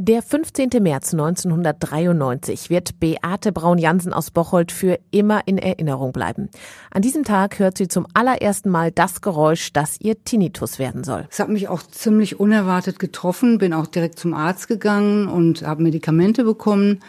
Der 15. März 1993 wird Beate Braun-Jansen aus Bocholt für immer in Erinnerung bleiben. An diesem Tag hört sie zum allerersten Mal das Geräusch, das ihr Tinnitus werden soll. Es hat mich auch ziemlich unerwartet getroffen, bin auch direkt zum Arzt gegangen und habe Medikamente bekommen,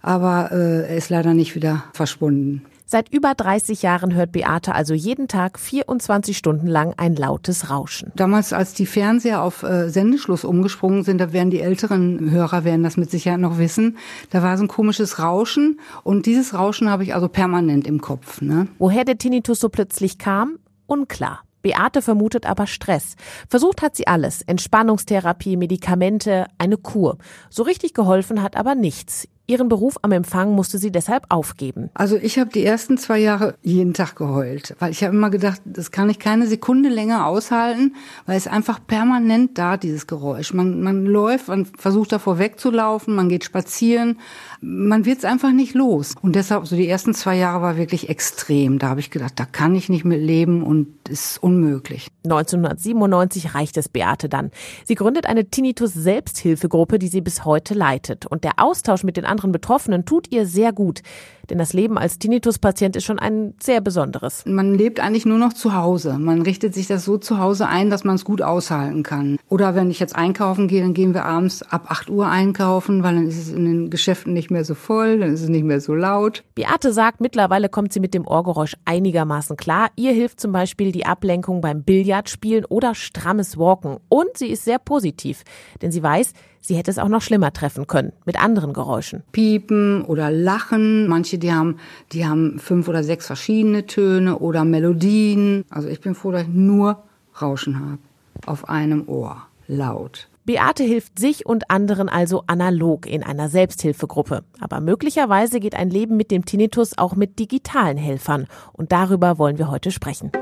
aber äh, er ist leider nicht wieder verschwunden. Seit über 30 Jahren hört Beate also jeden Tag 24 Stunden lang ein lautes Rauschen. Damals, als die Fernseher auf äh, Sendeschluss umgesprungen sind, da werden die älteren Hörer werden das mit Sicherheit noch wissen, da war so ein komisches Rauschen und dieses Rauschen habe ich also permanent im Kopf. Ne? Woher der Tinnitus so plötzlich kam, unklar. Beate vermutet aber Stress. Versucht hat sie alles. Entspannungstherapie, Medikamente, eine Kur. So richtig geholfen hat aber nichts. Ihren Beruf am Empfang musste sie deshalb aufgeben. Also ich habe die ersten zwei Jahre jeden Tag geheult, weil ich habe immer gedacht, das kann ich keine Sekunde länger aushalten, weil es einfach permanent da, dieses Geräusch. Man, man läuft, man versucht davor wegzulaufen, man geht spazieren, man wird es einfach nicht los. Und deshalb, so die ersten zwei Jahre war wirklich extrem. Da habe ich gedacht, da kann ich nicht mit leben und ist unmöglich. 1997 reicht es Beate dann. Sie gründet eine Tinnitus-Selbsthilfegruppe, die sie bis heute leitet. Und der Austausch mit den anderen Betroffenen tut ihr sehr gut. Denn das Leben als Tinnitus-Patient ist schon ein sehr besonderes. Man lebt eigentlich nur noch zu Hause. Man richtet sich das so zu Hause ein, dass man es gut aushalten kann. Oder wenn ich jetzt einkaufen gehe, dann gehen wir abends ab 8 Uhr einkaufen, weil dann ist es in den Geschäften nicht mehr so voll, dann ist es nicht mehr so laut. Beate sagt, mittlerweile kommt sie mit dem Ohrgeräusch einigermaßen klar. Ihr hilft zum Beispiel die Ablenkung beim Billardspielen oder strammes Walken. Und sie ist sehr positiv, denn sie weiß, sie hätte es auch noch schlimmer treffen können mit anderen Geräuschen. Piepen oder Lachen. Manche, die haben, die haben fünf oder sechs verschiedene Töne oder Melodien. Also ich bin froh, dass ich nur Rauschen habe. Auf einem Ohr. Laut. Beate hilft sich und anderen also analog in einer Selbsthilfegruppe. Aber möglicherweise geht ein Leben mit dem Tinnitus auch mit digitalen Helfern. Und darüber wollen wir heute sprechen.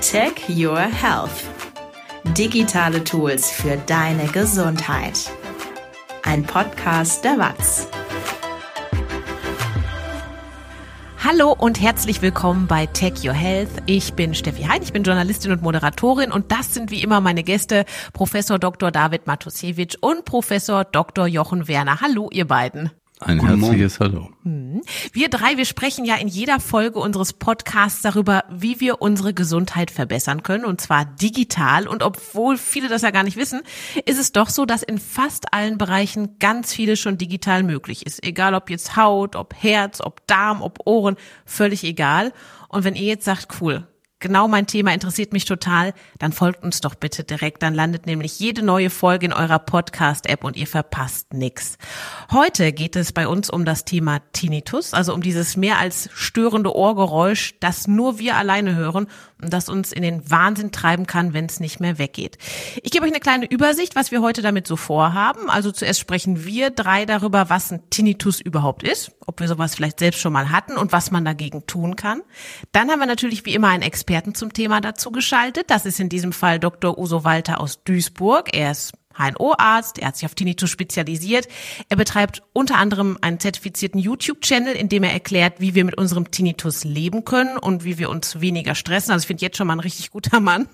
Tech Your Health. Digitale Tools für deine Gesundheit. Ein Podcast der WAZ. Hallo und herzlich willkommen bei Tech Your Health. Ich bin Steffi Hein, ich bin Journalistin und Moderatorin und das sind wie immer meine Gäste Professor Dr. David Matusiewicz und Professor Dr. Jochen Werner. Hallo ihr beiden. Ein Guten herzliches Hallo. Hm. Wir drei, wir sprechen ja in jeder Folge unseres Podcasts darüber, wie wir unsere Gesundheit verbessern können, und zwar digital. Und obwohl viele das ja gar nicht wissen, ist es doch so, dass in fast allen Bereichen ganz viele schon digital möglich ist. Egal ob jetzt Haut, ob Herz, ob Darm, ob Ohren, völlig egal. Und wenn ihr jetzt sagt, cool, genau mein Thema interessiert mich total, dann folgt uns doch bitte direkt. Dann landet nämlich jede neue Folge in eurer Podcast-App und ihr verpasst nix. Heute geht es bei uns um das Thema Tinnitus, also um dieses mehr als störende Ohrgeräusch, das nur wir alleine hören das uns in den Wahnsinn treiben kann, wenn es nicht mehr weggeht. Ich gebe euch eine kleine Übersicht, was wir heute damit so vorhaben. Also zuerst sprechen wir drei darüber, was ein Tinnitus überhaupt ist, ob wir sowas vielleicht selbst schon mal hatten und was man dagegen tun kann. Dann haben wir natürlich wie immer einen Experten zum Thema dazu geschaltet. Das ist in diesem Fall Dr. Uso Walter aus Duisburg. Er ist HNO-Arzt, er hat sich auf Tinnitus spezialisiert. Er betreibt unter anderem einen zertifizierten YouTube-Channel, in dem er erklärt, wie wir mit unserem Tinnitus leben können und wie wir uns weniger stressen. Also ich finde jetzt schon mal ein richtig guter Mann.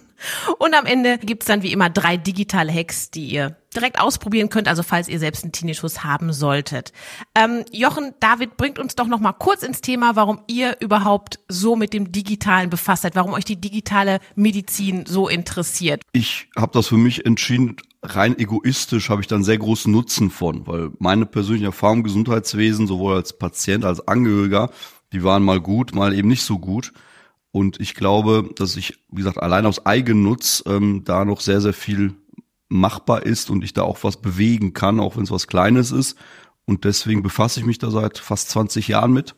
Und am Ende gibt's dann wie immer drei digitale Hacks, die ihr direkt ausprobieren könnt, also falls ihr selbst einen Tinnitus haben solltet. Ähm, Jochen, David, bringt uns doch noch mal kurz ins Thema, warum ihr überhaupt so mit dem Digitalen befasst seid, warum euch die digitale Medizin so interessiert. Ich habe das für mich entschieden, rein egoistisch habe ich dann sehr großen Nutzen von, weil meine persönliche Erfahrung im Gesundheitswesen, sowohl als Patient als Angehöriger, die waren mal gut, mal eben nicht so gut. Und ich glaube, dass ich, wie gesagt, allein aus Eigennutz ähm, da noch sehr, sehr viel machbar ist und ich da auch was bewegen kann, auch wenn es was Kleines ist. Und deswegen befasse ich mich da seit fast 20 Jahren mit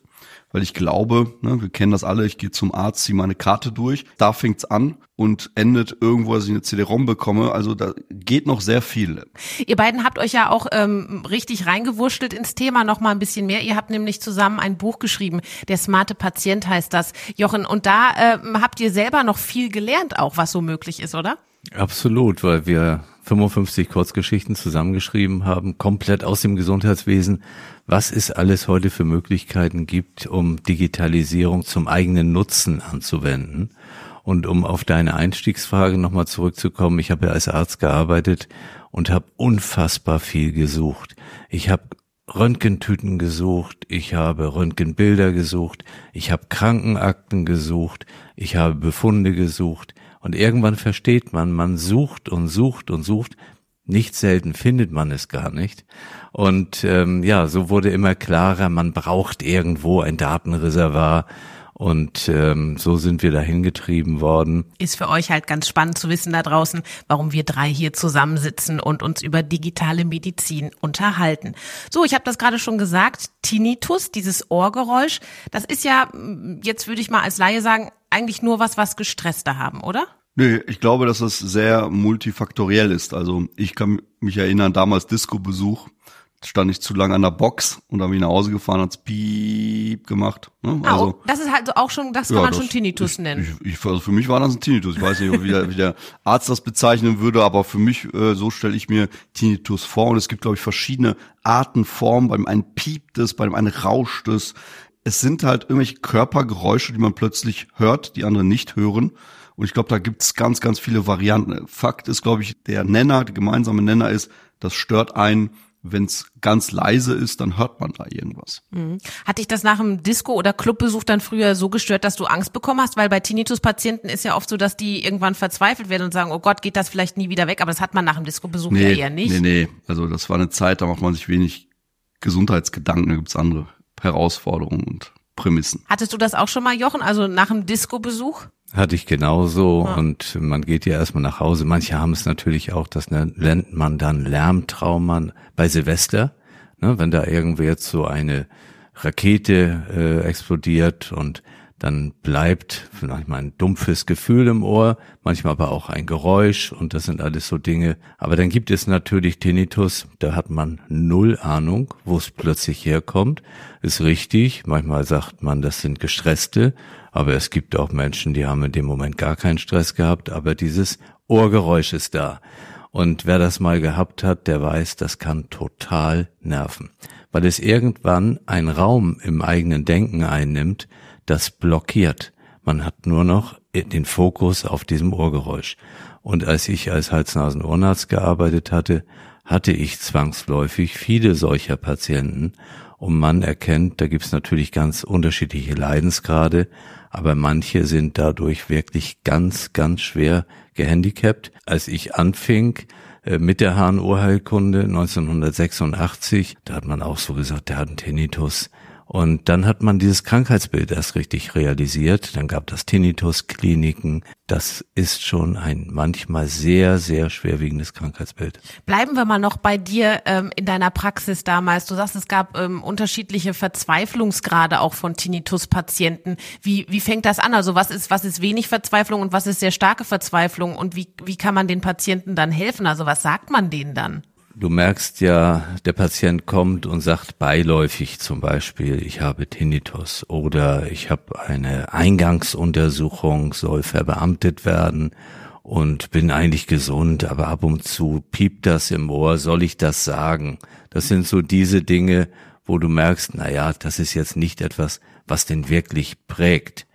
weil ich glaube, ne, wir kennen das alle, ich gehe zum Arzt, ziehe meine Karte durch, da fängt's an und endet irgendwo, dass ich eine CD-ROM bekomme. Also da geht noch sehr viel. Ihr beiden habt euch ja auch ähm, richtig reingewurschtelt ins Thema noch mal ein bisschen mehr. Ihr habt nämlich zusammen ein Buch geschrieben, der smarte Patient heißt das, Jochen. Und da äh, habt ihr selber noch viel gelernt, auch was so möglich ist, oder? Absolut, weil wir 55 Kurzgeschichten zusammengeschrieben haben, komplett aus dem Gesundheitswesen, was es alles heute für Möglichkeiten gibt, um Digitalisierung zum eigenen Nutzen anzuwenden. Und um auf deine Einstiegsfrage nochmal zurückzukommen, ich habe ja als Arzt gearbeitet und habe unfassbar viel gesucht. Ich habe Röntgentüten gesucht, ich habe Röntgenbilder gesucht, ich habe Krankenakten gesucht, ich habe Befunde gesucht und irgendwann versteht man, man sucht und sucht und sucht, nicht selten findet man es gar nicht. Und ähm, ja, so wurde immer klarer, man braucht irgendwo ein Datenreservoir und ähm, so sind wir dahin getrieben worden. Ist für euch halt ganz spannend zu wissen da draußen, warum wir drei hier zusammensitzen und uns über digitale Medizin unterhalten. So, ich habe das gerade schon gesagt, Tinnitus, dieses Ohrgeräusch, das ist ja, jetzt würde ich mal als Laie sagen, eigentlich nur was, was Gestresste haben, oder? Nee, ich glaube, dass das sehr multifaktoriell ist. Also ich kann mich erinnern, damals Disco-Besuch stand ich zu lange an der Box und dann bin ich nach Hause gefahren, hat's piep gemacht. Ne? Also, oh, das ist halt auch schon, das kann ja, man das, schon Tinnitus ich, nennen. Ich, ich, also für mich war das ein Tinnitus. Ich weiß nicht, wie der, wie der Arzt das bezeichnen würde, aber für mich, äh, so stelle ich mir Tinnitus vor. Und es gibt, glaube ich, verschiedene Arten, Formen. Beim einen piept es, beim einen rauscht es. Es sind halt irgendwelche Körpergeräusche, die man plötzlich hört, die andere nicht hören. Und ich glaube, da gibt's ganz, ganz viele Varianten. Fakt ist, glaube ich, der Nenner, der gemeinsame Nenner ist, das stört einen wenn es ganz leise ist, dann hört man da irgendwas. Mhm. Hat dich das nach einem Disco- oder Clubbesuch dann früher so gestört, dass du Angst bekommen hast? Weil bei Tinnitus-Patienten ist ja oft so, dass die irgendwann verzweifelt werden und sagen, oh Gott, geht das vielleicht nie wieder weg? Aber das hat man nach einem Disco-Besuch nee, ja eher nicht. Nee, nee, also das war eine Zeit, da macht man sich wenig Gesundheitsgedanken, da gibt's andere Herausforderungen und Prämissen. Hattest du das auch schon mal, Jochen, also nach einem Disco-Besuch? Hatte ich genauso ja. und man geht ja erstmal nach Hause. Manche haben es natürlich auch, das nennt man dann Lärmtrauma bei Silvester, ne, wenn da irgendwie jetzt so eine Rakete äh, explodiert und dann bleibt vielleicht mal ein dumpfes Gefühl im Ohr, manchmal aber auch ein Geräusch und das sind alles so Dinge. Aber dann gibt es natürlich Tinnitus, da hat man null Ahnung, wo es plötzlich herkommt. Ist richtig, manchmal sagt man, das sind Gestresste, aber es gibt auch Menschen, die haben in dem Moment gar keinen Stress gehabt, aber dieses Ohrgeräusch ist da. Und wer das mal gehabt hat, der weiß, das kann total nerven, weil es irgendwann einen Raum im eigenen Denken einnimmt, das blockiert. Man hat nur noch den Fokus auf diesem Ohrgeräusch. Und als ich als Hals-Nasen-Ohrenarzt gearbeitet hatte, hatte ich zwangsläufig viele solcher Patienten. Und man erkennt, da gibt's natürlich ganz unterschiedliche Leidensgrade, aber manche sind dadurch wirklich ganz, ganz schwer gehandicapt. Als ich anfing, äh, mit der HNO-Heilkunde 1986, da hat man auch so gesagt, der hat einen Tinnitus. Und dann hat man dieses Krankheitsbild erst richtig realisiert. Dann gab das Tinnitus-Kliniken. Das ist schon ein manchmal sehr, sehr schwerwiegendes Krankheitsbild. Bleiben wir mal noch bei dir ähm, in deiner Praxis damals. Du sagst, es gab ähm, unterschiedliche Verzweiflungsgrade auch von Tinnitus-Patienten. Wie, wie fängt das an? Also was ist, was ist wenig Verzweiflung und was ist sehr starke Verzweiflung? Und wie, wie kann man den Patienten dann helfen? Also was sagt man denen dann? Du merkst ja, der Patient kommt und sagt beiläufig zum Beispiel, ich habe Tinnitus oder ich habe eine Eingangsuntersuchung, soll verbeamtet werden und bin eigentlich gesund, aber ab und zu piept das im Ohr, soll ich das sagen? Das sind so diese Dinge, wo du merkst, na ja, das ist jetzt nicht etwas, was den wirklich prägt.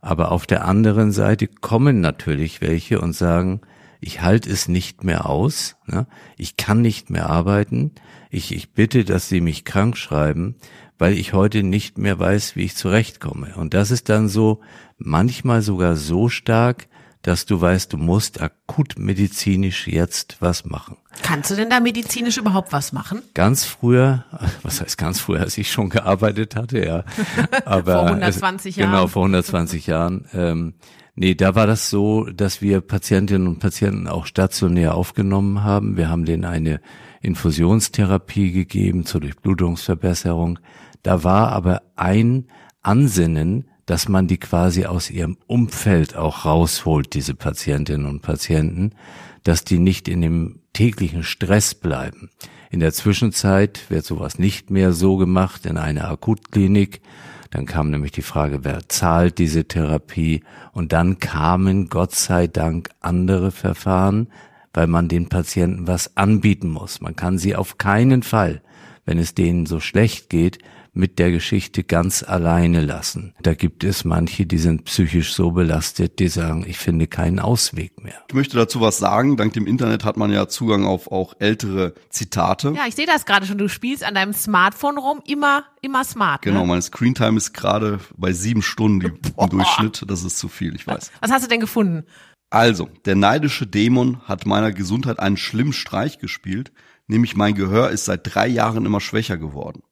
Aber auf der anderen Seite kommen natürlich welche und sagen, ich halte es nicht mehr aus, ne? ich kann nicht mehr arbeiten, ich, ich bitte, dass Sie mich krank schreiben, weil ich heute nicht mehr weiß, wie ich zurechtkomme. Und das ist dann so, manchmal sogar so stark, dass du weißt, du musst akut medizinisch jetzt was machen. Kannst du denn da medizinisch überhaupt was machen? Ganz früher, was heißt ganz früher, als ich schon gearbeitet hatte, ja. Aber vor 120 Jahren. Genau, vor 120 Jahren. Ähm, Nee, da war das so, dass wir Patientinnen und Patienten auch stationär aufgenommen haben. Wir haben denen eine Infusionstherapie gegeben zur Durchblutungsverbesserung. Da war aber ein Ansinnen, dass man die quasi aus ihrem Umfeld auch rausholt, diese Patientinnen und Patienten, dass die nicht in dem täglichen Stress bleiben. In der Zwischenzeit wird sowas nicht mehr so gemacht in einer Akutklinik, dann kam nämlich die Frage, wer zahlt diese Therapie? Und dann kamen Gott sei Dank andere Verfahren, weil man den Patienten was anbieten muss. Man kann sie auf keinen Fall, wenn es denen so schlecht geht, mit der Geschichte ganz alleine lassen. Da gibt es manche, die sind psychisch so belastet, die sagen, ich finde keinen Ausweg mehr. Ich möchte dazu was sagen. Dank dem Internet hat man ja Zugang auf auch ältere Zitate. Ja, ich sehe das gerade schon. Du spielst an deinem Smartphone rum, immer, immer smart. Genau, Ne? meine Screentime ist gerade bei sieben Stunden im Durchschnitt. Das ist zu viel, ich weiß. Was hast du denn gefunden? Also, der neidische Dämon hat meiner Gesundheit einen schlimmen Streich gespielt, nämlich mein Gehör ist seit drei Jahren immer schwächer geworden.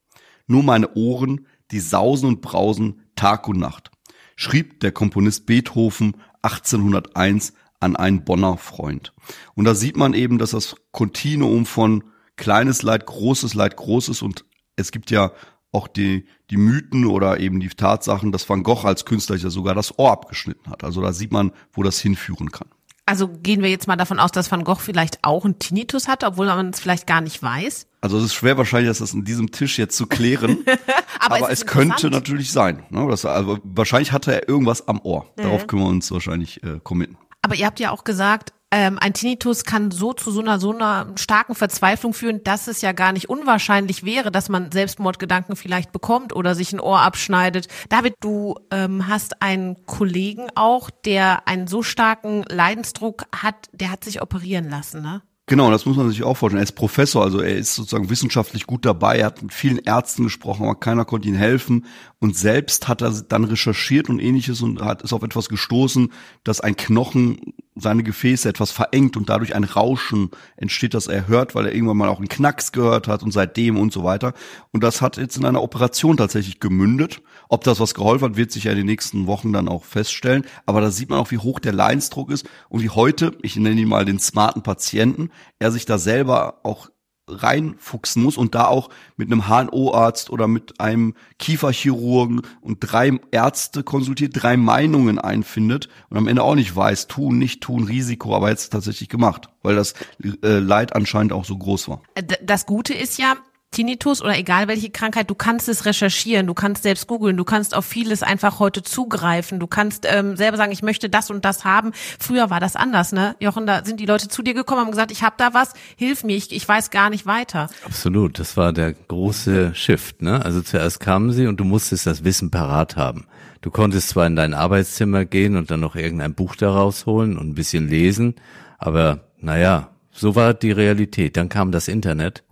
Nur meine Ohren, die sausen und brausen Tag und Nacht, schrieb der Komponist Beethoven 1801 an einen Bonner Freund. Und da sieht man eben, dass das Kontinuum von kleines Leid, großes Leid, großes und es gibt ja auch die, die Mythen oder eben die Tatsachen, dass Van Gogh als Künstler ja sogar das Ohr abgeschnitten hat. Also da sieht man, wo das hinführen kann. Also gehen wir jetzt mal davon aus, dass Van Gogh vielleicht auch einen Tinnitus hat, obwohl man es vielleicht gar nicht weiß. Also es ist schwer wahrscheinlich, das in diesem Tisch jetzt zu klären, Aber, aber, es, es, könnte natürlich sein. Ne? Das, also wahrscheinlich hatte er irgendwas am Ohr. Darauf können wir uns wahrscheinlich äh, committen. Aber ihr habt ja auch gesagt, ähm, ein Tinnitus kann so zu so einer so einer starken Verzweiflung führen, dass es ja gar nicht unwahrscheinlich wäre, dass man Selbstmordgedanken vielleicht bekommt oder sich ein Ohr abschneidet. David, du ähm, hast einen Kollegen auch, der einen so starken Leidensdruck hat, der hat sich operieren lassen, ne? Genau, das muss man sich auch vorstellen. Er ist Professor, also er ist sozusagen wissenschaftlich gut dabei, er hat mit vielen Ärzten gesprochen, aber keiner konnte ihm helfen. Und selbst hat er dann recherchiert und ähnliches und hat ist auf etwas gestoßen, dass ein Knochen seine Gefäße etwas verengt und dadurch ein Rauschen entsteht, das er hört, weil er irgendwann mal auch einen Knacks gehört hat und seitdem und so weiter. Und das hat jetzt in einer Operation tatsächlich gemündet. Ob das was geholfen hat, wird sich ja in den nächsten Wochen dann auch feststellen. Aber da sieht man auch, wie hoch der Leidensdruck ist und wie heute, ich nenne ihn mal den smarten Patienten, er sich da selber auch reinfuchsen muss und da auch mit einem HNO-Arzt oder mit einem Kieferchirurgen und drei Ärzte konsultiert, drei Meinungen einfindet und am Ende auch nicht weiß, tun, nicht tun, Risiko, aber jetzt tatsächlich gemacht, weil das äh, Leid anscheinend auch so groß war. Äh, Das Gute ist ja, Tinnitus oder egal welche Krankheit, du kannst es recherchieren, du kannst selbst googeln, du kannst auf vieles einfach heute zugreifen, du kannst ähm, selber sagen, ich möchte das und das haben. Früher war das anders, ne? Jochen, da sind die Leute zu dir gekommen, haben gesagt, ich habe da was, hilf mir, ich, ich weiß gar nicht weiter. Absolut, das war der große Shift. Ne? Also zuerst kamen sie und du musstest das Wissen parat haben. Du konntest zwar in dein Arbeitszimmer gehen und dann noch irgendein Buch daraus holen und ein bisschen lesen, aber naja, so war die Realität. Dann kam das Internet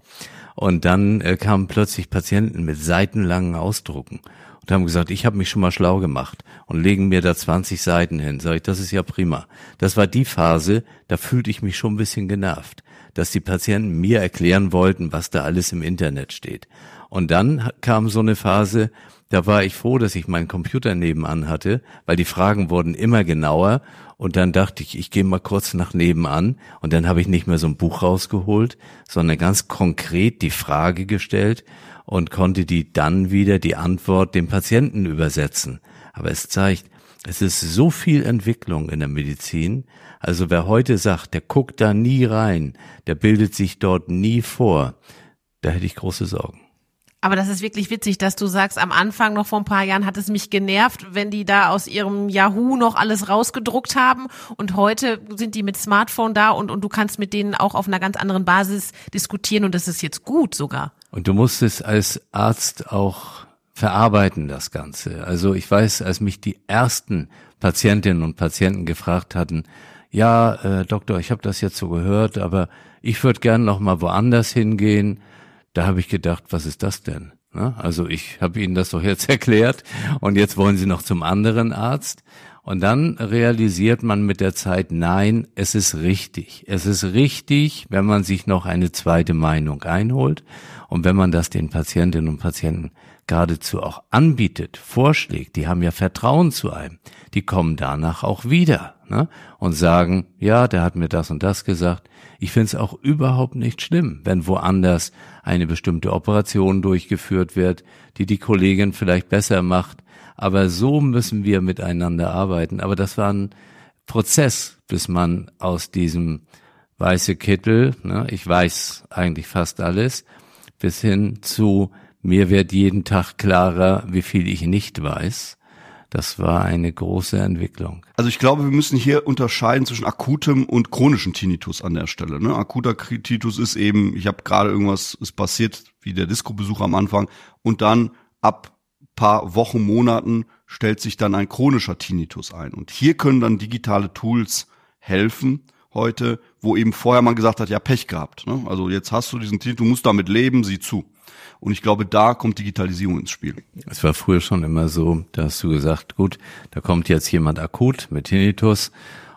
und dann äh, kamen plötzlich Patienten mit seitenlangen Ausdrucken und haben gesagt, ich habe mich schon mal schlau gemacht und legen mir da 20 Seiten hin. Sag ich, das ist ja prima. Das war die Phase, da fühlte ich mich schon ein bisschen genervt, dass die Patienten mir erklären wollten, was da alles im Internet steht. Und dann kam so eine Phase, da war ich froh, dass ich meinen Computer nebenan hatte, weil die Fragen wurden immer genauer und dann dachte ich, ich gehe mal kurz nach nebenan und dann habe ich nicht mehr so ein Buch rausgeholt, sondern ganz konkret die Frage gestellt und konnte die dann wieder die Antwort dem Patienten übersetzen. Aber es zeigt, es ist so viel Entwicklung in der Medizin. Also wer heute sagt, der guckt da nie rein, der bildet sich dort nie vor, da hätte ich große Sorgen. Aber das ist wirklich witzig, dass du sagst, am Anfang noch vor ein paar Jahren hat es mich genervt, wenn die da aus ihrem Yahoo noch alles rausgedruckt haben und heute sind die mit Smartphone da und, und du kannst mit denen auch auf einer ganz anderen Basis diskutieren und das ist jetzt gut sogar. Und du musst es als Arzt auch verarbeiten, das Ganze. Also ich weiß, als mich die ersten Patientinnen und Patienten gefragt hatten, ja, äh, Doktor, ich habe das jetzt so gehört, aber ich würde gern noch mal woanders hingehen. Da habe ich gedacht, was ist das denn? Ne? Also ich habe Ihnen das doch jetzt erklärt und jetzt wollen Sie noch zum anderen Arzt. Und dann realisiert man mit der Zeit, nein, es ist richtig. Es ist richtig, wenn man sich noch eine zweite Meinung einholt und wenn man das den Patientinnen und Patienten geradezu auch anbietet, vorschlägt, die haben ja Vertrauen zu einem, die kommen danach auch wieder ne? und sagen, ja, der hat mir das und das gesagt. Ich finde es auch überhaupt nicht schlimm, wenn woanders eine bestimmte Operation durchgeführt wird, die die Kollegin vielleicht besser macht. Aber so müssen wir miteinander arbeiten. Aber das war ein Prozess, bis man aus diesem weiße Kittel, ne, ich weiß eigentlich fast alles, bis hin zu mir wird jeden Tag klarer, wie viel ich nicht weiß. Das war eine große Entwicklung. Also ich glaube, wir müssen hier unterscheiden zwischen akutem und chronischem Tinnitus an der Stelle. Ne? Akuter Tinnitus ist eben, ich habe gerade irgendwas ist passiert, wie der Disco-Besuch am Anfang, und dann ab paar Wochen, Monaten stellt sich dann ein chronischer Tinnitus ein. Und hier können dann digitale Tools helfen heute, wo eben vorher man gesagt hat, ja, Pech gehabt. Ne? Also jetzt hast du diesen Tinnitus, du musst damit leben, sieh zu. Und ich glaube, da kommt Digitalisierung ins Spiel. Es war früher schon immer so, da hast du gesagt, gut, da kommt jetzt jemand akut mit Tinnitus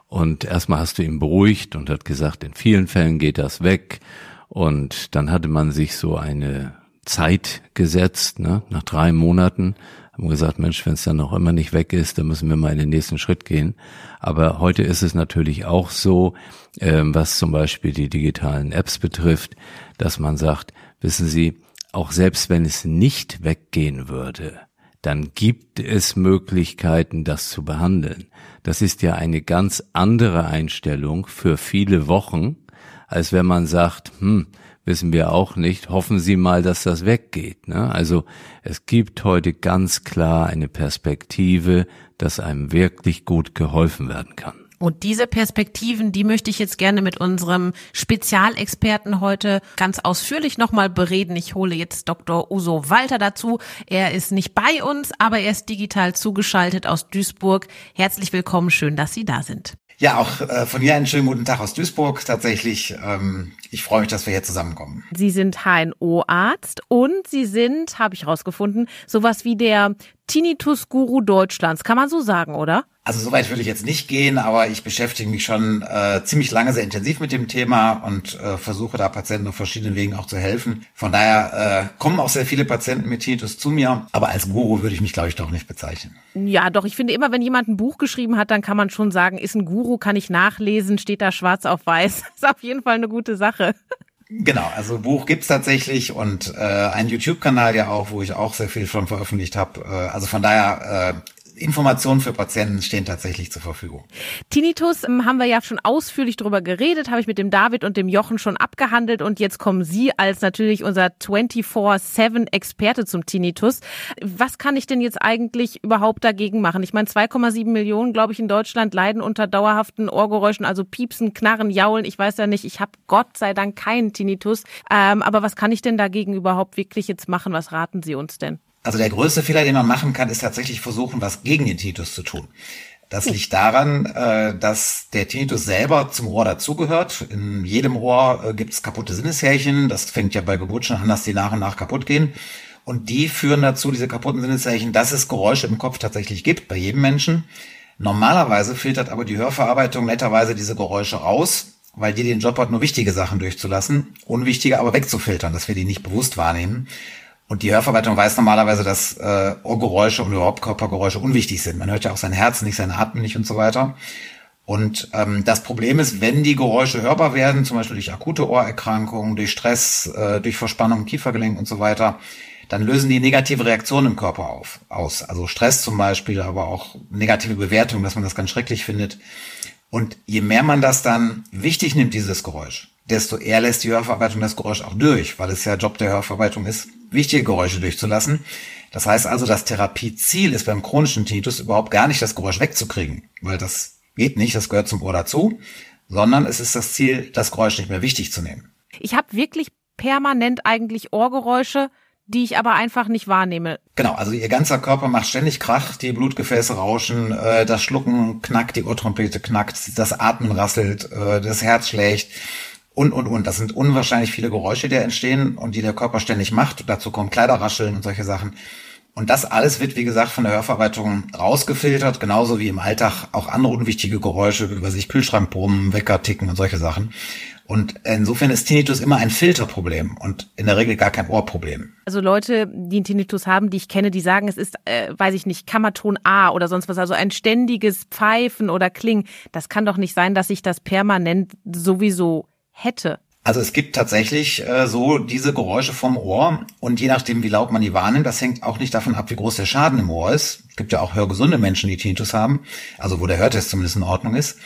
und erstmal hast du ihn beruhigt und hat gesagt, in vielen Fällen geht das weg. Und dann hatte man sich so eine Zeit gesetzt, ne? nach drei Monaten haben gesagt, Mensch, wenn es dann noch immer nicht weg ist, dann müssen wir mal in den nächsten Schritt gehen. Aber heute ist es natürlich auch so, ähm, was zum Beispiel die digitalen Apps betrifft, dass man sagt, wissen Sie, auch selbst wenn es nicht weggehen würde, dann gibt es Möglichkeiten, das zu behandeln. Das ist ja eine ganz andere Einstellung für viele Wochen, als wenn man sagt, hm, wissen wir auch nicht, hoffen Sie mal, dass das weggeht. Ne? Also es gibt heute ganz klar eine Perspektive, dass einem wirklich gut geholfen werden kann. Und diese Perspektiven, die möchte ich jetzt gerne mit unserem Spezialexperten heute ganz ausführlich nochmal bereden. Ich hole jetzt Dr. Uso Walter dazu. Er ist nicht bei uns, aber er ist digital zugeschaltet aus Duisburg. Herzlich willkommen, schön, dass Sie da sind. Ja, auch äh, von hier einen schönen guten Tag aus Duisburg. Tatsächlich, ähm, ich freue mich, dass wir hier zusammenkommen. Sie sind HNO-Arzt und Sie sind, habe ich rausgefunden, sowas wie der Tinnitus-Guru Deutschlands. Kann man so sagen, oder? Also soweit würde ich jetzt nicht gehen, aber ich beschäftige mich schon äh, ziemlich lange sehr intensiv mit dem Thema und äh, versuche da Patienten auf verschiedenen Wegen auch zu helfen. Von daher äh, kommen auch sehr viele Patienten mit Tinnitus zu mir, aber als Guru würde ich mich, glaube ich, doch nicht bezeichnen. Ja, doch, ich finde immer, wenn jemand ein Buch geschrieben hat, dann kann man schon sagen, ist ein Guru, kann ich nachlesen, steht da schwarz auf weiß. ist auf jeden Fall eine gute Sache. Genau, also Buch gibt's tatsächlich und äh, einen YouTube-Kanal ja auch, wo ich auch sehr viel schon veröffentlicht habe. Äh, also von daher äh, Informationen für Patienten stehen tatsächlich zur Verfügung. Tinnitus ähm, haben wir ja schon ausführlich drüber geredet, habe ich mit dem David und dem Jochen schon abgehandelt und jetzt kommen Sie als natürlich unser 24-7-Experte zum Tinnitus. Was kann ich denn jetzt eigentlich überhaupt dagegen machen? Ich meine, 2,7 Millionen, glaube ich, in Deutschland leiden unter dauerhaften Ohrgeräuschen, also Piepsen, Knarren, Jaulen. Ich weiß ja nicht, ich habe Gott sei Dank keinen Tinnitus. Ähm, aber was kann ich denn dagegen überhaupt wirklich jetzt machen? Was raten Sie uns denn? Also der größte Fehler, den man machen kann, ist tatsächlich versuchen, was gegen den Tinnitus zu tun. Das liegt daran, äh, dass der Tinnitus selber zum Ohr dazugehört. In jedem Ohr äh, gibt es kaputte Sinneshärchen. Das fängt ja bei Geburt schon an, dass die nach und nach kaputt gehen. Und die führen dazu, diese kaputten Sinneshärchen, dass es Geräusche im Kopf tatsächlich gibt, bei jedem Menschen. Normalerweise filtert aber die Hörverarbeitung netterweise diese Geräusche raus, weil die den Job hat, nur wichtige Sachen durchzulassen, unwichtige aber wegzufiltern, dass wir die nicht bewusst wahrnehmen. Und die Hörverwaltung weiß normalerweise, dass äh, Ohrgeräusche und überhaupt Körpergeräusche unwichtig sind. Man hört ja auch sein Herz nicht, sein Atmen nicht und so weiter. Und ähm, das Problem ist, wenn die Geräusche hörbar werden, zum Beispiel durch akute Ohrerkrankungen, durch Stress, äh, durch Verspannung im Kiefergelenk und so weiter, dann lösen die negative Reaktionen im Körper auf, aus. Also Stress zum Beispiel, aber auch negative Bewertungen, dass man das ganz schrecklich findet. Und je mehr man das dann wichtig nimmt, dieses Geräusch, desto eher lässt die Hörverarbeitung das Geräusch auch durch, weil es ja Job der Hörverarbeitung ist, wichtige Geräusche durchzulassen. Das heißt also, das Therapieziel ist beim chronischen Tinnitus überhaupt gar nicht, das Geräusch wegzukriegen, weil das geht nicht, das gehört zum Ohr dazu, sondern es ist das Ziel, das Geräusch nicht mehr wichtig zu nehmen. Ich habe wirklich permanent eigentlich Ohrgeräusche, die ich aber einfach nicht wahrnehme. Genau, also ihr ganzer Körper macht ständig Krach, die Blutgefäße rauschen, äh, das Schlucken knackt, die Ohrtrompete knackt, das Atmen rasselt, äh, das Herz schlägt und, und, und. Das sind unwahrscheinlich viele Geräusche, die entstehen und die der Körper ständig macht. Dazu kommen Kleiderrascheln und solche Sachen. Und das alles wird, wie gesagt, von der Hörverarbeitung rausgefiltert, genauso wie im Alltag auch andere unwichtige Geräusche, über sich Kühlschrankbrummen, Wecker ticken und solche Sachen. Und insofern ist Tinnitus immer ein Filterproblem und in der Regel gar kein Ohrproblem. Also Leute, die einen Tinnitus haben, die ich kenne, die sagen, es ist, äh, weiß ich nicht, Kammerton A oder sonst was, also ein ständiges Pfeifen oder Klingen. Das kann doch nicht sein, dass sich das permanent sowieso hätte? Also es gibt tatsächlich äh, so diese Geräusche vom Ohr und je nachdem, wie laut man die wahrnimmt, das hängt auch nicht davon ab, wie groß der Schaden im Ohr ist. Es gibt ja auch hörgesunde Menschen, die Tinnitus haben, also wo der Hörtest zumindest in Ordnung ist.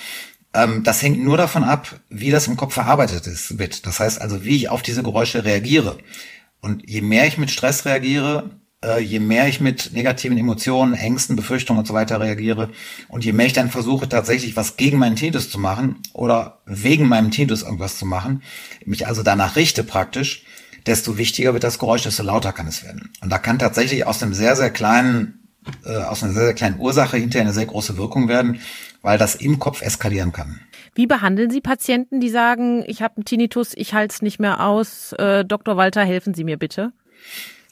Ähm, das hängt nur davon ab, wie das im Kopf verarbeitet ist, wird. Das heißt also, wie ich auf diese Geräusche reagiere. Und je mehr ich mit Stress reagiere, äh, je mehr ich mit negativen Emotionen, Ängsten, Befürchtungen und so weiter reagiere und je mehr ich dann versuche tatsächlich was gegen meinen Tinnitus zu machen oder wegen meinem Tinnitus irgendwas zu machen, mich also danach richte praktisch, desto wichtiger wird das Geräusch, desto lauter kann es werden. Und da kann tatsächlich aus einem sehr, sehr kleinen, äh, aus einer sehr, sehr kleinen Ursache hinterher eine sehr große Wirkung werden, weil das im Kopf eskalieren kann. Wie behandeln Sie Patienten, die sagen, ich habe einen Tinnitus, ich halte es nicht mehr aus, äh, Dr. Walter, helfen Sie mir bitte?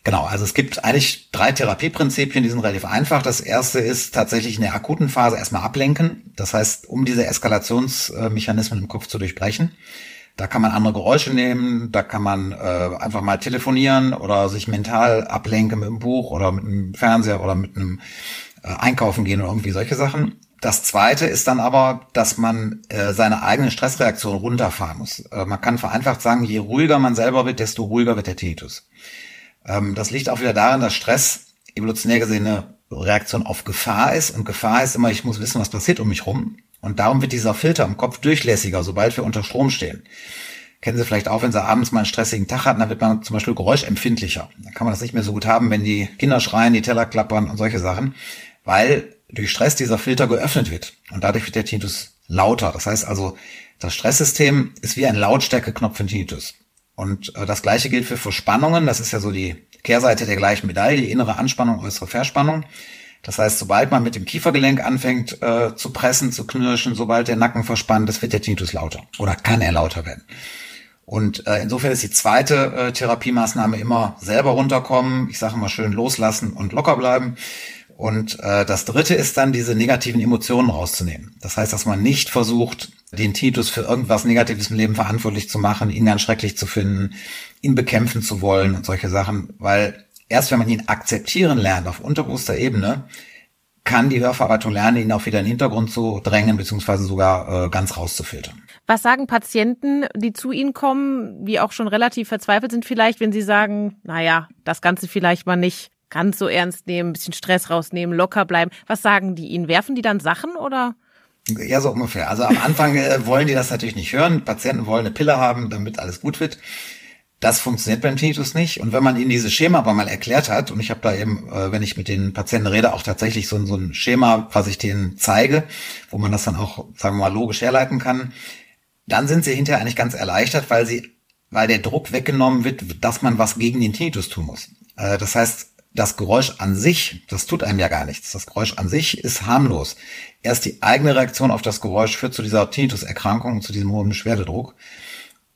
Genau, also es gibt eigentlich drei Therapieprinzipien, die sind relativ einfach. Das erste ist tatsächlich in der akuten Phase erstmal ablenken. Das heißt, um diese Eskalationsmechanismen im Kopf zu durchbrechen. Da kann man andere Geräusche nehmen, da kann man äh, einfach mal telefonieren oder sich mental ablenken mit einem Buch oder mit einem Fernseher oder mit einem äh, Einkaufen gehen oder irgendwie solche Sachen. Das zweite ist dann aber, dass man äh, seine eigene Stressreaktion runterfahren muss. Äh, man kann vereinfacht sagen, je ruhiger man selber wird, desto ruhiger wird der Tinnitus. Ähm, das liegt auch wieder daran, dass Stress evolutionär gesehen eine Reaktion auf Gefahr ist. Und Gefahr ist immer, ich muss wissen, was passiert um mich rum. Und darum wird dieser Filter im Kopf durchlässiger, sobald wir unter Strom stehen. Kennen Sie vielleicht auch, wenn Sie abends mal einen stressigen Tag hatten, dann wird man zum Beispiel geräuschempfindlicher. Dann kann man das nicht mehr so gut haben, wenn die Kinder schreien, die Teller klappern und solche Sachen, weil durch Stress dieser Filter geöffnet wird. Und dadurch wird der Tinnitus lauter. Das heißt also, das Stresssystem ist wie ein Lautstärkeknopf für Tinnitus. Und äh, das gleiche gilt für Verspannungen. Das ist ja so die Kehrseite der gleichen Medaille, die innere Anspannung, äußere Verspannung. Das heißt, sobald man mit dem Kiefergelenk anfängt äh, zu pressen, zu knirschen, sobald der Nacken verspannt ist, wird der Tinnitus lauter oder kann er lauter werden. Und äh, insofern ist die zweite äh, Therapiemaßnahme immer selber runterkommen, ich sage mal schön loslassen und locker bleiben. Und äh, das dritte ist dann, diese negativen Emotionen rauszunehmen. Das heißt, dass man nicht versucht, den Tinnitus für irgendwas Negatives im Leben verantwortlich zu machen, ihn ganz schrecklich zu finden, ihn bekämpfen zu wollen und solche Sachen, weil erst wenn man ihn akzeptieren lernt auf unterbewusster Ebene, kann die Hörverarbeitung lernen, ihn auch wieder in den Hintergrund zu drängen, beziehungsweise sogar äh, ganz rauszufiltern. Was sagen Patienten, die zu Ihnen kommen, die auch schon relativ verzweifelt sind vielleicht, wenn sie sagen, naja, das Ganze vielleicht mal nicht ganz so ernst nehmen, ein bisschen Stress rausnehmen, locker bleiben. Was sagen die Ihnen? Werfen die dann Sachen oder? Ja, so ungefähr. Also am Anfang äh, wollen die das natürlich nicht hören. Patienten wollen eine Pille haben, damit alles gut wird. Das funktioniert beim Tinnitus nicht. Und wenn man ihnen dieses Schema aber mal erklärt hat, und ich habe da eben, äh, wenn ich mit den Patienten rede, auch tatsächlich so, so ein Schema, was ich denen zeige, wo man das dann auch, sagen wir mal, logisch herleiten kann, dann sind sie hinterher eigentlich ganz erleichtert, weil sie, weil der Druck weggenommen wird, dass man was gegen den Tinnitus tun muss. Äh, das heißt, das Geräusch an sich, das tut einem ja gar nichts. Das Geräusch an sich ist harmlos. Erst die eigene Reaktion auf das Geräusch führt zu dieser Tinnitus-Erkrankung, zu diesem hohen Beschwerdedruck.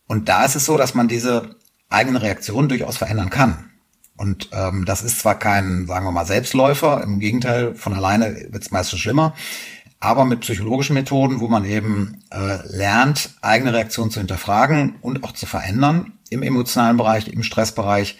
Und da ist es so, dass man diese eigene Reaktion durchaus verändern kann. Und ähm, das ist zwar kein, sagen wir mal, Selbstläufer, im Gegenteil, von alleine wird es meistens schlimmer, aber mit psychologischen Methoden, wo man eben äh, lernt, eigene Reaktionen zu hinterfragen und auch zu verändern im emotionalen Bereich, im Stressbereich,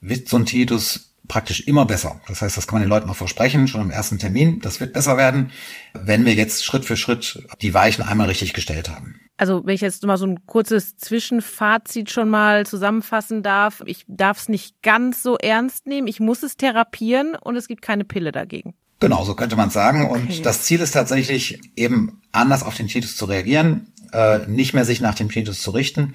wird so ein Tinnitus praktisch immer besser. Das heißt, das kann man den Leuten auch versprechen, schon im ersten Termin. Das wird besser werden, wenn wir jetzt Schritt für Schritt die Weichen einmal richtig gestellt haben also wenn ich jetzt mal so ein kurzes Zwischenfazit schon mal zusammenfassen darf, ich darf es nicht ganz so ernst nehmen, ich muss es therapieren und es gibt keine Pille dagegen. Genau, so könnte man sagen. Okay. Und das Ziel ist tatsächlich eben anders auf den Tinnitus zu reagieren, äh, nicht mehr sich nach dem Tinnitus zu richten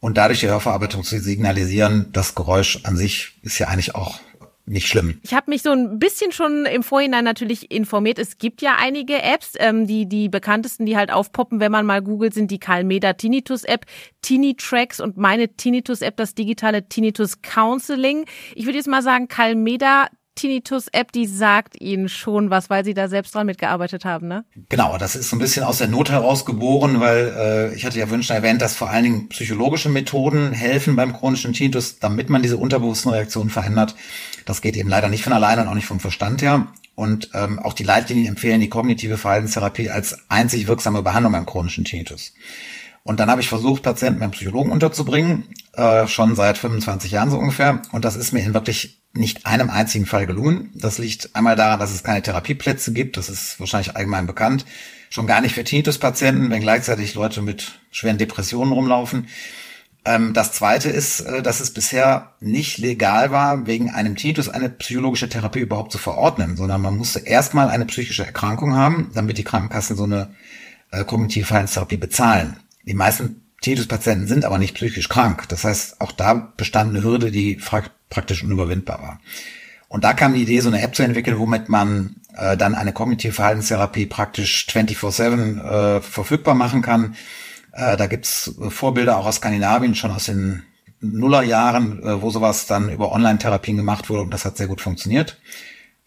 und dadurch die Hörverarbeitung zu signalisieren, das Geräusch an sich ist ja eigentlich auch nicht schlimm. Ich habe mich so ein bisschen schon im Vorhinein natürlich informiert. Es gibt ja einige Apps, ähm, die die bekanntesten, die halt aufpoppen, wenn man mal googelt, sind die Calmeda Tinnitus App, Tinitracks und meine Tinnitus App, das digitale Tinnitus Counseling. Ich würde jetzt mal sagen, Calmeda Tinnitus-App, die sagt Ihnen schon was, weil Sie da selbst dran mitgearbeitet haben, ne? Genau, das ist so ein bisschen aus der Not heraus geboren, weil äh, ich hatte ja wünschen erwähnt, dass vor allen Dingen psychologische Methoden helfen beim chronischen Tinnitus, damit man diese unterbewussten Reaktionen verändert. Das geht eben leider nicht von alleine und auch nicht vom Verstand her. Und ähm, auch die Leitlinien empfehlen die kognitive Verhaltenstherapie als einzig wirksame Behandlung beim chronischen Tinnitus. Und dann habe ich versucht, Patienten beim Psychologen unterzubringen, äh, schon seit 25 Jahren so ungefähr. Und das ist mir in wirklich nicht einem einzigen Fall gelungen. Das liegt einmal daran, dass es keine Therapieplätze gibt. Das ist wahrscheinlich allgemein bekannt. Schon gar nicht für Tinnitus-Patienten, wenn gleichzeitig Leute mit schweren Depressionen rumlaufen. Ähm, das zweite ist, äh, dass es bisher nicht legal war, wegen einem Tinnitus eine psychologische Therapie überhaupt zu verordnen, sondern man musste erstmal eine psychische Erkrankung haben, damit die Krankenkassen so eine äh, kognitive Verhaltenstherapie bezahlen. Die meisten Tinnitus-Patienten sind aber nicht psychisch krank. Das heißt, auch da bestand eine Hürde, die praktisch unüberwindbar war. Und da kam die Idee, so eine App zu entwickeln, womit man äh, dann eine kognitive Verhaltenstherapie praktisch 24-7 äh, verfügbar machen kann. Äh, da gibt's Vorbilder auch aus Skandinavien, schon aus den Nullerjahren, äh, wo sowas dann über Online-Therapien gemacht wurde und das hat sehr gut funktioniert.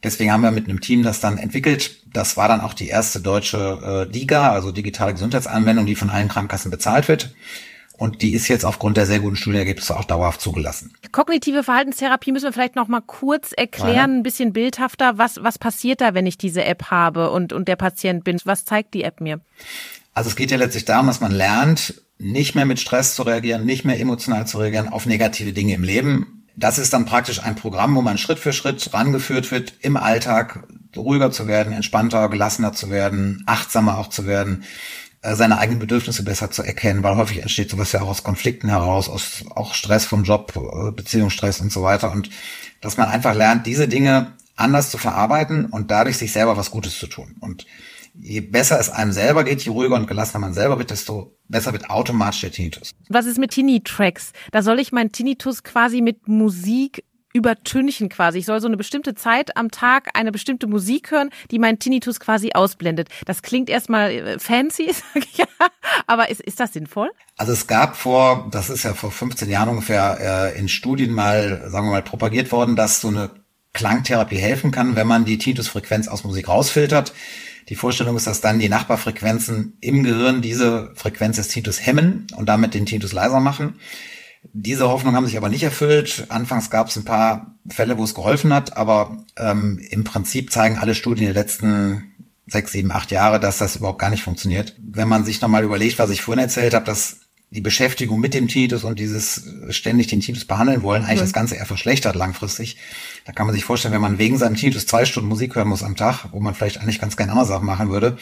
Deswegen haben wir mit einem Team das dann entwickelt. Das war dann auch die erste deutsche äh, DIGA, also digitale Gesundheitsanwendung, die von allen Krankenkassen bezahlt wird. Und die ist jetzt aufgrund der sehr guten Studienergebnisse auch dauerhaft zugelassen. Kognitive Verhaltenstherapie müssen wir vielleicht noch mal kurz erklären, ein bisschen bildhafter. Was, was passiert da, wenn ich diese App habe und, und der Patient bin? Was zeigt die App mir? Also es geht ja letztlich darum, dass man lernt, nicht mehr mit Stress zu reagieren, nicht mehr emotional zu reagieren auf negative Dinge im Leben. Das ist dann praktisch ein Programm, wo man Schritt für Schritt rangeführt wird, im Alltag ruhiger zu werden, entspannter, gelassener zu werden, achtsamer auch zu werden, äh, seine eigenen Bedürfnisse besser zu erkennen, weil häufig entsteht sowas ja auch aus Konflikten heraus, aus auch Stress vom Job, äh, Beziehungsstress und so weiter. Und dass man einfach lernt, diese Dinge anders zu verarbeiten und dadurch sich selber was Gutes zu tun. Und je besser es einem selber geht, je ruhiger und gelassener man selber wird, desto besser wird automatisch der Tinnitus. Was ist mit Tinnitracks? Da soll ich meinen Tinnitus quasi mit Musik übertünchen quasi. Ich soll so eine bestimmte Zeit am Tag eine bestimmte Musik hören, die meinen Tinnitus quasi ausblendet. Das klingt erstmal äh, fancy, sag ich ja, aber ist, ist das sinnvoll? Also es gab vor, das ist ja vor 15 Jahren ungefähr äh, in Studien mal, sagen wir mal, propagiert worden, dass so eine Klangtherapie helfen kann, wenn man die Tinnitusfrequenz aus Musik rausfiltert. Die Vorstellung ist, dass dann die Nachbarfrequenzen im Gehirn diese Frequenz des Tinnitus hemmen und damit den Tinnitus leiser machen. Diese Hoffnung haben sich aber nicht erfüllt. Anfangs gab es ein paar Fälle, wo es geholfen hat, aber ähm, im Prinzip zeigen alle Studien der letzten sechs, sieben, acht Jahre, dass das überhaupt gar nicht funktioniert. Wenn man sich nochmal überlegt, was ich vorhin erzählt habe, dass die Beschäftigung mit dem Tinnitus und dieses ständig den Tinnitus behandeln wollen, eigentlich mhm. das Ganze eher verschlechtert langfristig. Da kann man sich vorstellen, wenn man wegen seinem Tinnitus zwei Stunden Musik hören muss am Tag, wo man vielleicht eigentlich ganz gerne andere Sachen machen würde,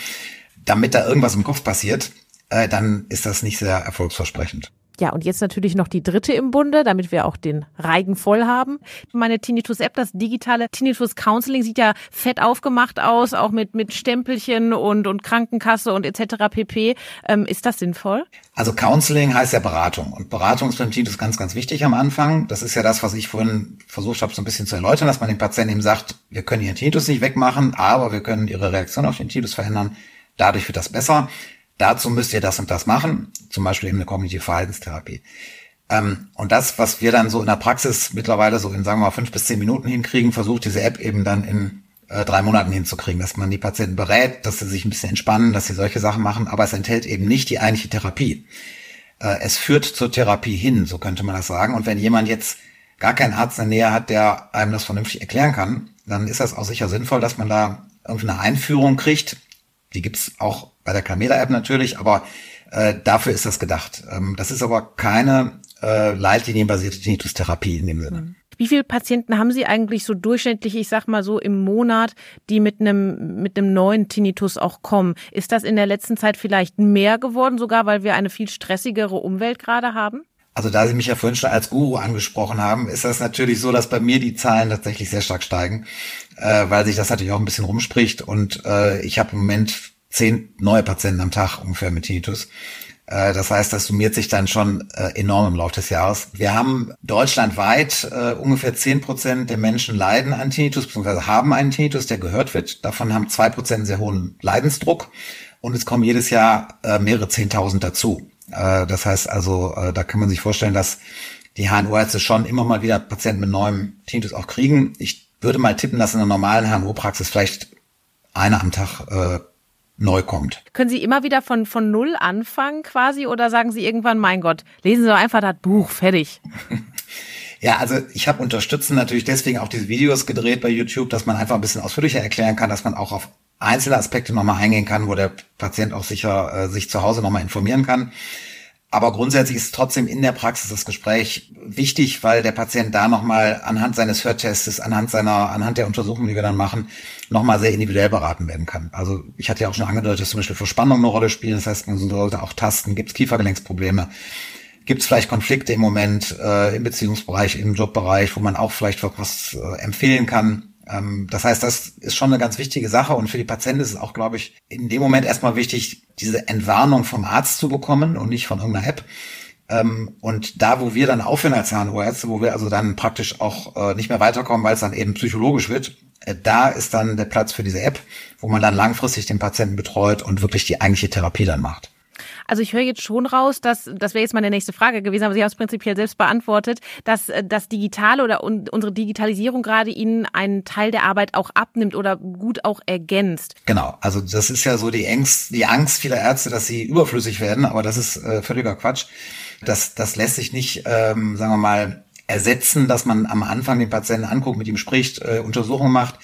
damit da irgendwas im Kopf passiert, äh, dann ist das nicht sehr erfolgsversprechend. Ja, und jetzt natürlich noch die dritte im Bunde, damit wir auch den Reigen voll haben. Meine Tinnitus-App, das digitale Tinnitus-Counseling sieht ja fett aufgemacht aus, auch mit, mit Stempelchen und, und Krankenkasse und etc. pp. Ähm, ist das sinnvoll? Also Counseling heißt ja Beratung. Und Beratung ist beim Tinnitus ganz, ganz wichtig am Anfang. Das ist ja das, was ich vorhin versucht habe, so ein bisschen zu erläutern, dass man den Patienten eben sagt, wir können ihren Tinnitus nicht wegmachen, aber wir können ihre Reaktion auf den Tinnitus verändern. Dadurch wird das besser dazu müsst ihr das und das machen, zum Beispiel eben eine kognitive Verhaltenstherapie. Ähm, und das, was wir dann so in der Praxis mittlerweile so in, sagen wir mal, fünf bis zehn Minuten hinkriegen, versucht diese App eben dann in äh, drei Monaten hinzukriegen, dass man die Patienten berät, dass sie sich ein bisschen entspannen, dass sie solche Sachen machen, aber es enthält eben nicht die eigentliche Therapie. Äh, es führt zur Therapie hin, so könnte man das sagen. Und wenn jemand jetzt gar keinen Arzt in der Nähe hat, der einem das vernünftig erklären kann, dann ist das auch sicher sinnvoll, dass man da irgendwie eine Einführung kriegt. Die gibt's auch bei der Camela-App natürlich, aber äh, dafür ist das gedacht. Ähm, das ist aber keine äh, leitlinienbasierte Tinnitus-Therapie in dem Sinne. Wie viele Patienten haben Sie eigentlich so durchschnittlich, ich sag mal so im Monat, die mit einem mit einem neuen Tinnitus auch kommen? Ist das in der letzten Zeit vielleicht mehr geworden, sogar weil wir eine viel stressigere Umwelt gerade haben? Also da Sie mich ja vorhin schon als Guru angesprochen haben, ist das natürlich so, dass bei mir die Zahlen tatsächlich sehr stark steigen, äh, weil sich das natürlich auch ein bisschen rumspricht und äh, ich habe im Moment zehn neue Patienten am Tag ungefähr mit Tinnitus. Äh, das heißt, das summiert sich dann schon äh, enorm im Laufe des Jahres. Wir haben deutschlandweit äh, ungefähr zehn Prozent der Menschen leiden an Tinnitus, beziehungsweise haben einen Tinnitus, der gehört wird. Davon haben zwei Prozent sehr hohen Leidensdruck und es kommen jedes Jahr mehrere Zehntausend dazu. Das heißt also, da kann man sich vorstellen, dass die HNO-Ärzte schon immer mal wieder Patienten mit neuem Tinnitus auch kriegen. Ich würde mal tippen, dass in einer normalen HNO-Praxis vielleicht einer am Tag neu kommt. Können Sie immer wieder von, von Null anfangen quasi oder sagen Sie irgendwann, mein Gott, lesen Sie doch einfach das Buch, fertig? Ja, also ich habe unterstützen natürlich deswegen auch diese Videos gedreht bei YouTube, dass man einfach ein bisschen ausführlicher erklären kann, dass man auch auf einzelne Aspekte nochmal eingehen kann, wo der Patient auch sicher äh, sich zu Hause nochmal informieren kann. Aber grundsätzlich ist trotzdem in der Praxis das Gespräch wichtig, weil der Patient da nochmal anhand seines Hörtests, anhand seiner, anhand der Untersuchungen, die wir dann machen, nochmal sehr individuell beraten werden kann. Also ich hatte ja auch schon angedeutet, dass zum Beispiel Verspannung eine Rolle spielt. Das heißt, man sollte auch tasten, gibt es Kiefergelenksprobleme, gibt es vielleicht Konflikte im Moment äh, im Beziehungsbereich, im Jobbereich, wo man auch vielleicht was äh, empfehlen kann. Ähm, das heißt, das ist schon eine ganz wichtige Sache und für die Patienten ist es auch, glaube ich, in dem Moment erstmal wichtig, diese Entwarnung vom Arzt zu bekommen und nicht von irgendeiner App. Ähm, und da, wo wir dann aufhören als Zahnärzte, wo wir also dann praktisch auch äh, nicht mehr weiterkommen, weil es dann eben psychologisch wird, äh, da ist dann der Platz für diese App, wo man dann langfristig den Patienten betreut und wirklich die eigentliche Therapie dann macht. Also ich höre jetzt schon raus, dass, das wäre jetzt meine nächste Frage gewesen, aber Sie haben es prinzipiell selbst beantwortet, dass äh, das Digitale oder unsere Digitalisierung gerade Ihnen einen Teil der Arbeit auch abnimmt oder gut auch ergänzt. Genau, also das ist ja so die Angst, die Angst vieler Ärzte, dass sie überflüssig werden, aber das ist äh, völliger Quatsch. Das, das lässt sich nicht, ähm, sagen wir mal, ersetzen, dass man am Anfang den Patienten anguckt, mit ihm spricht, äh, Untersuchungen macht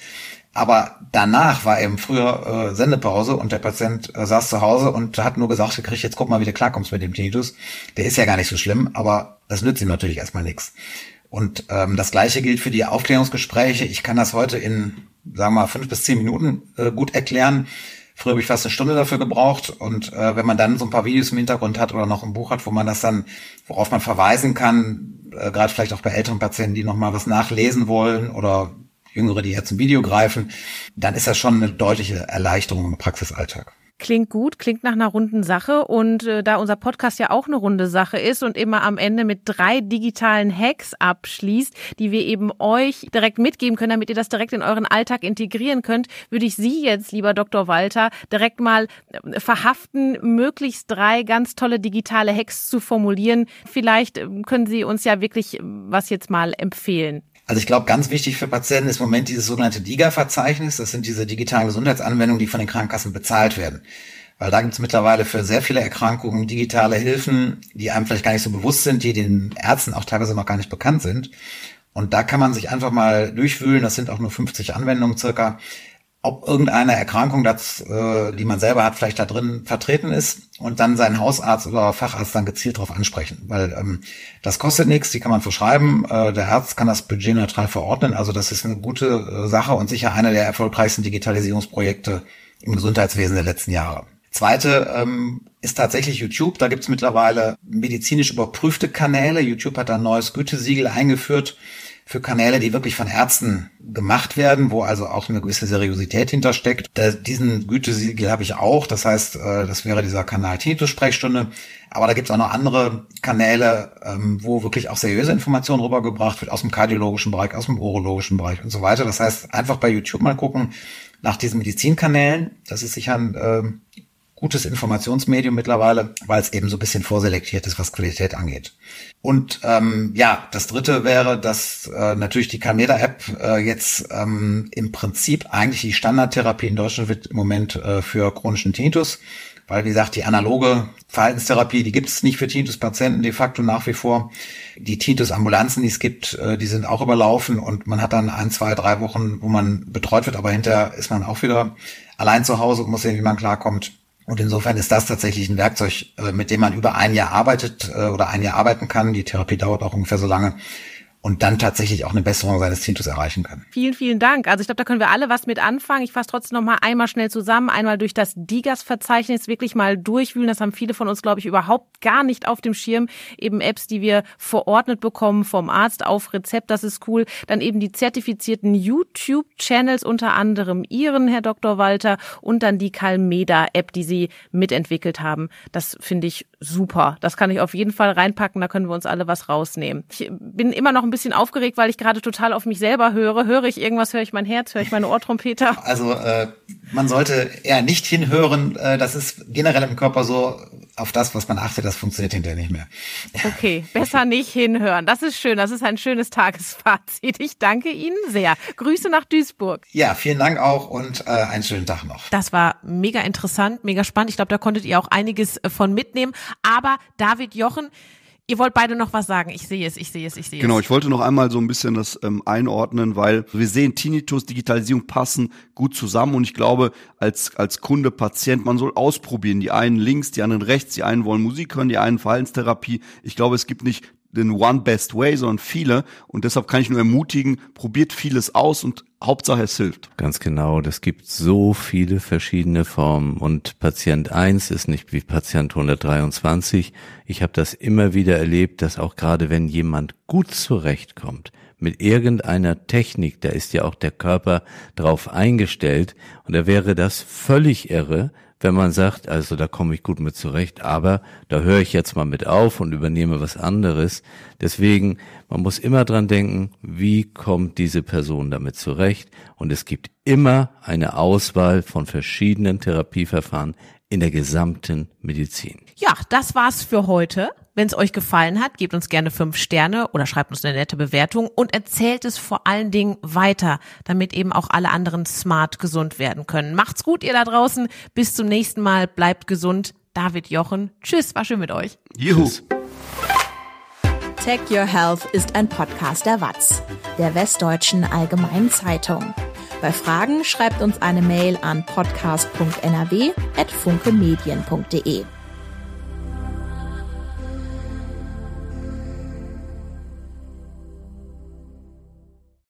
aber danach war eben früher äh, Sendepause und der Patient äh, saß zu Hause und hat nur gesagt, krieg jetzt guck mal, wie du klarkommst mit dem Tinnitus. Der ist ja gar nicht so schlimm, aber das nützt ihm natürlich erstmal nichts. Und ähm, das gleiche gilt für die Aufklärungsgespräche. Ich kann das heute in, sagen wir mal, fünf bis zehn Minuten äh, gut erklären. Früher habe ich fast eine Stunde dafür gebraucht. Und äh, wenn man dann so ein paar Videos im Hintergrund hat oder noch ein Buch hat, wo man das dann, worauf man verweisen kann, äh, gerade vielleicht auch bei älteren Patienten, die nochmal was nachlesen wollen oder Jüngere, die jetzt zum Video greifen, dann ist das schon eine deutliche Erleichterung im Praxisalltag. Klingt gut, klingt nach einer runden Sache. Und äh, da unser Podcast ja auch eine runde Sache ist und immer am Ende mit drei digitalen Hacks abschließt, die wir eben euch direkt mitgeben können, damit ihr das direkt in euren Alltag integrieren könnt, würde ich Sie jetzt, lieber Dr. Walter, direkt mal äh, verhaften, möglichst drei ganz tolle digitale Hacks zu formulieren. Vielleicht äh, können Sie uns ja wirklich äh, was jetzt mal empfehlen. Also ich glaube, ganz wichtig für Patienten ist im Moment dieses sogenannte DIGA-Verzeichnis. Das sind diese digitalen Gesundheitsanwendungen, die von den Krankenkassen bezahlt werden. Weil da gibt es mittlerweile für sehr viele Erkrankungen digitale Hilfen, die einem vielleicht gar nicht so bewusst sind, die den Ärzten auch teilweise noch gar nicht bekannt sind. Und da kann man sich einfach mal durchwühlen. Das sind auch nur 50 Anwendungen circa ob irgendeine Erkrankung, das, äh, die man selber hat, vielleicht da drin vertreten ist und dann seinen Hausarzt oder Facharzt dann gezielt darauf ansprechen. Weil ähm, das kostet nichts, die kann man verschreiben, äh, der Arzt kann das budgetneutral verordnen, also das ist eine gute äh, Sache und sicher einer der erfolgreichsten Digitalisierungsprojekte im Gesundheitswesen der letzten Jahre. Zweite ähm, ist tatsächlich YouTube. Da gibt's mittlerweile medizinisch überprüfte Kanäle. YouTube hat ein neues Gütesiegel eingeführt für Kanäle, die wirklich von Ärzten gemacht werden, wo also auch eine gewisse Seriosität hintersteckt. Da, diesen Gütesiegel habe ich auch. Das heißt, äh, das wäre dieser Kanal Tinnitus-Sprechstunde. Aber da gibt es auch noch andere Kanäle, ähm, wo wirklich auch seriöse Informationen rübergebracht wird aus dem kardiologischen Bereich, aus dem urologischen Bereich und so weiter. Das heißt, einfach bei YouTube mal gucken nach diesen Medizinkanälen. Das ist sicher ein äh, gutes Informationsmedium mittlerweile, weil es eben so ein bisschen vorselektiert ist, was Qualität angeht. Und ähm, ja, das dritte wäre, dass äh, natürlich die Calmeda-App äh, jetzt ähm, im Prinzip eigentlich die Standardtherapie in Deutschland wird im Moment äh, für chronischen Tinnitus. Weil, wie gesagt, die analoge Verhaltenstherapie, die gibt es nicht für Tinnitus-Patienten de facto nach wie vor. Die Tinnitus-Ambulanzen, die es gibt, äh, die sind auch überlaufen und man hat dann ein, zwei, drei Wochen, wo man betreut wird, aber hinterher ist man auch wieder allein zu Hause und muss sehen, wie man klarkommt. Und insofern ist das tatsächlich ein Werkzeug, äh, mit dem man über ein Jahr arbeitet äh, oder ein Jahr arbeiten kann. Die Therapie dauert auch ungefähr so lange und dann tatsächlich auch eine Besserung seines Tinnitus erreichen kann. Vielen, vielen Dank. Also ich glaube, da können wir alle was mit anfangen. Ich fasse trotzdem noch mal einmal schnell zusammen, einmal durch das DIGAS-Verzeichnis wirklich mal durchwühlen. Das haben viele von uns, glaube ich, überhaupt gar nicht auf dem Schirm. Eben Apps, die wir verordnet bekommen vom Arzt auf Rezept, das ist cool. Dann eben die zertifizierten YouTube-Channels, unter anderem Ihren, Herr Dr. Walter, und dann die Calmeda-App, die Sie mitentwickelt haben. Das finde ich super. Das kann ich auf jeden Fall reinpacken, da können wir uns alle was rausnehmen. Ich bin immer noch ein bisschen aufgeregt, weil ich gerade total auf mich selber höre. Höre ich irgendwas, höre ich mein Herz, höre ich meine Ohrtrompeter? Also äh, man sollte eher nicht hinhören. Äh, das ist generell im Körper so, auf das, was man achtet, das funktioniert hinterher nicht mehr. Okay, besser nicht hinhören. Das ist schön. Das ist ein schönes Tagesfazit. Ich danke Ihnen sehr. Grüße nach Duisburg. Ja, vielen Dank auch und äh, einen schönen Tag noch. Das war mega interessant, mega spannend. Ich glaube, da konntet ihr auch einiges äh, von mitnehmen. Aber David Jochen, Ihr wollt beide noch was sagen. Ich sehe es, ich sehe es, ich sehe es. Genau, ich wollte noch einmal so ein bisschen das ähm, einordnen, weil wir sehen, Tinnitus, Digitalisierung passen gut zusammen und ich glaube, als, als Kunde, Patient, man soll ausprobieren. Die einen links, die anderen rechts, die einen wollen Musik hören, die einen Verhaltenstherapie. Ich glaube, es gibt nicht den One Best Way, sondern viele. Und deshalb kann ich nur ermutigen, probiert vieles aus und Hauptsache es hilft. Ganz genau. Das gibt so viele verschiedene Formen. Und Patient 1 ist nicht wie Patient 123. Ich habe das immer wieder erlebt, dass auch gerade wenn jemand gut zurechtkommt, mit irgendeiner Technik, da ist ja auch der Körper drauf eingestellt und da wäre das völlig irre, wenn man sagt, also da komme ich gut mit zurecht, aber da höre ich jetzt mal mit auf und übernehme was anderes. Deswegen, man muss immer dran denken, wie kommt diese Person damit zurecht? Und es gibt immer eine Auswahl von verschiedenen Therapieverfahren, in der gesamten Medizin. Ja, das war's für heute. Wenn es euch gefallen hat, gebt uns gerne fünf Sterne oder schreibt uns eine nette Bewertung und erzählt es vor allen Dingen weiter, damit eben auch alle anderen smart gesund werden können. Macht's gut, ihr da draußen. Bis zum nächsten Mal. Bleibt gesund. David Jochen. Tschüss, war schön mit euch. Juhu. Tschüss. Tech Your Health ist ein Podcast der WAZ, der Westdeutschen Allgemeinen Zeitung. Bei Fragen schreibt uns eine Mail an podcast.nrw.funkemedien.de.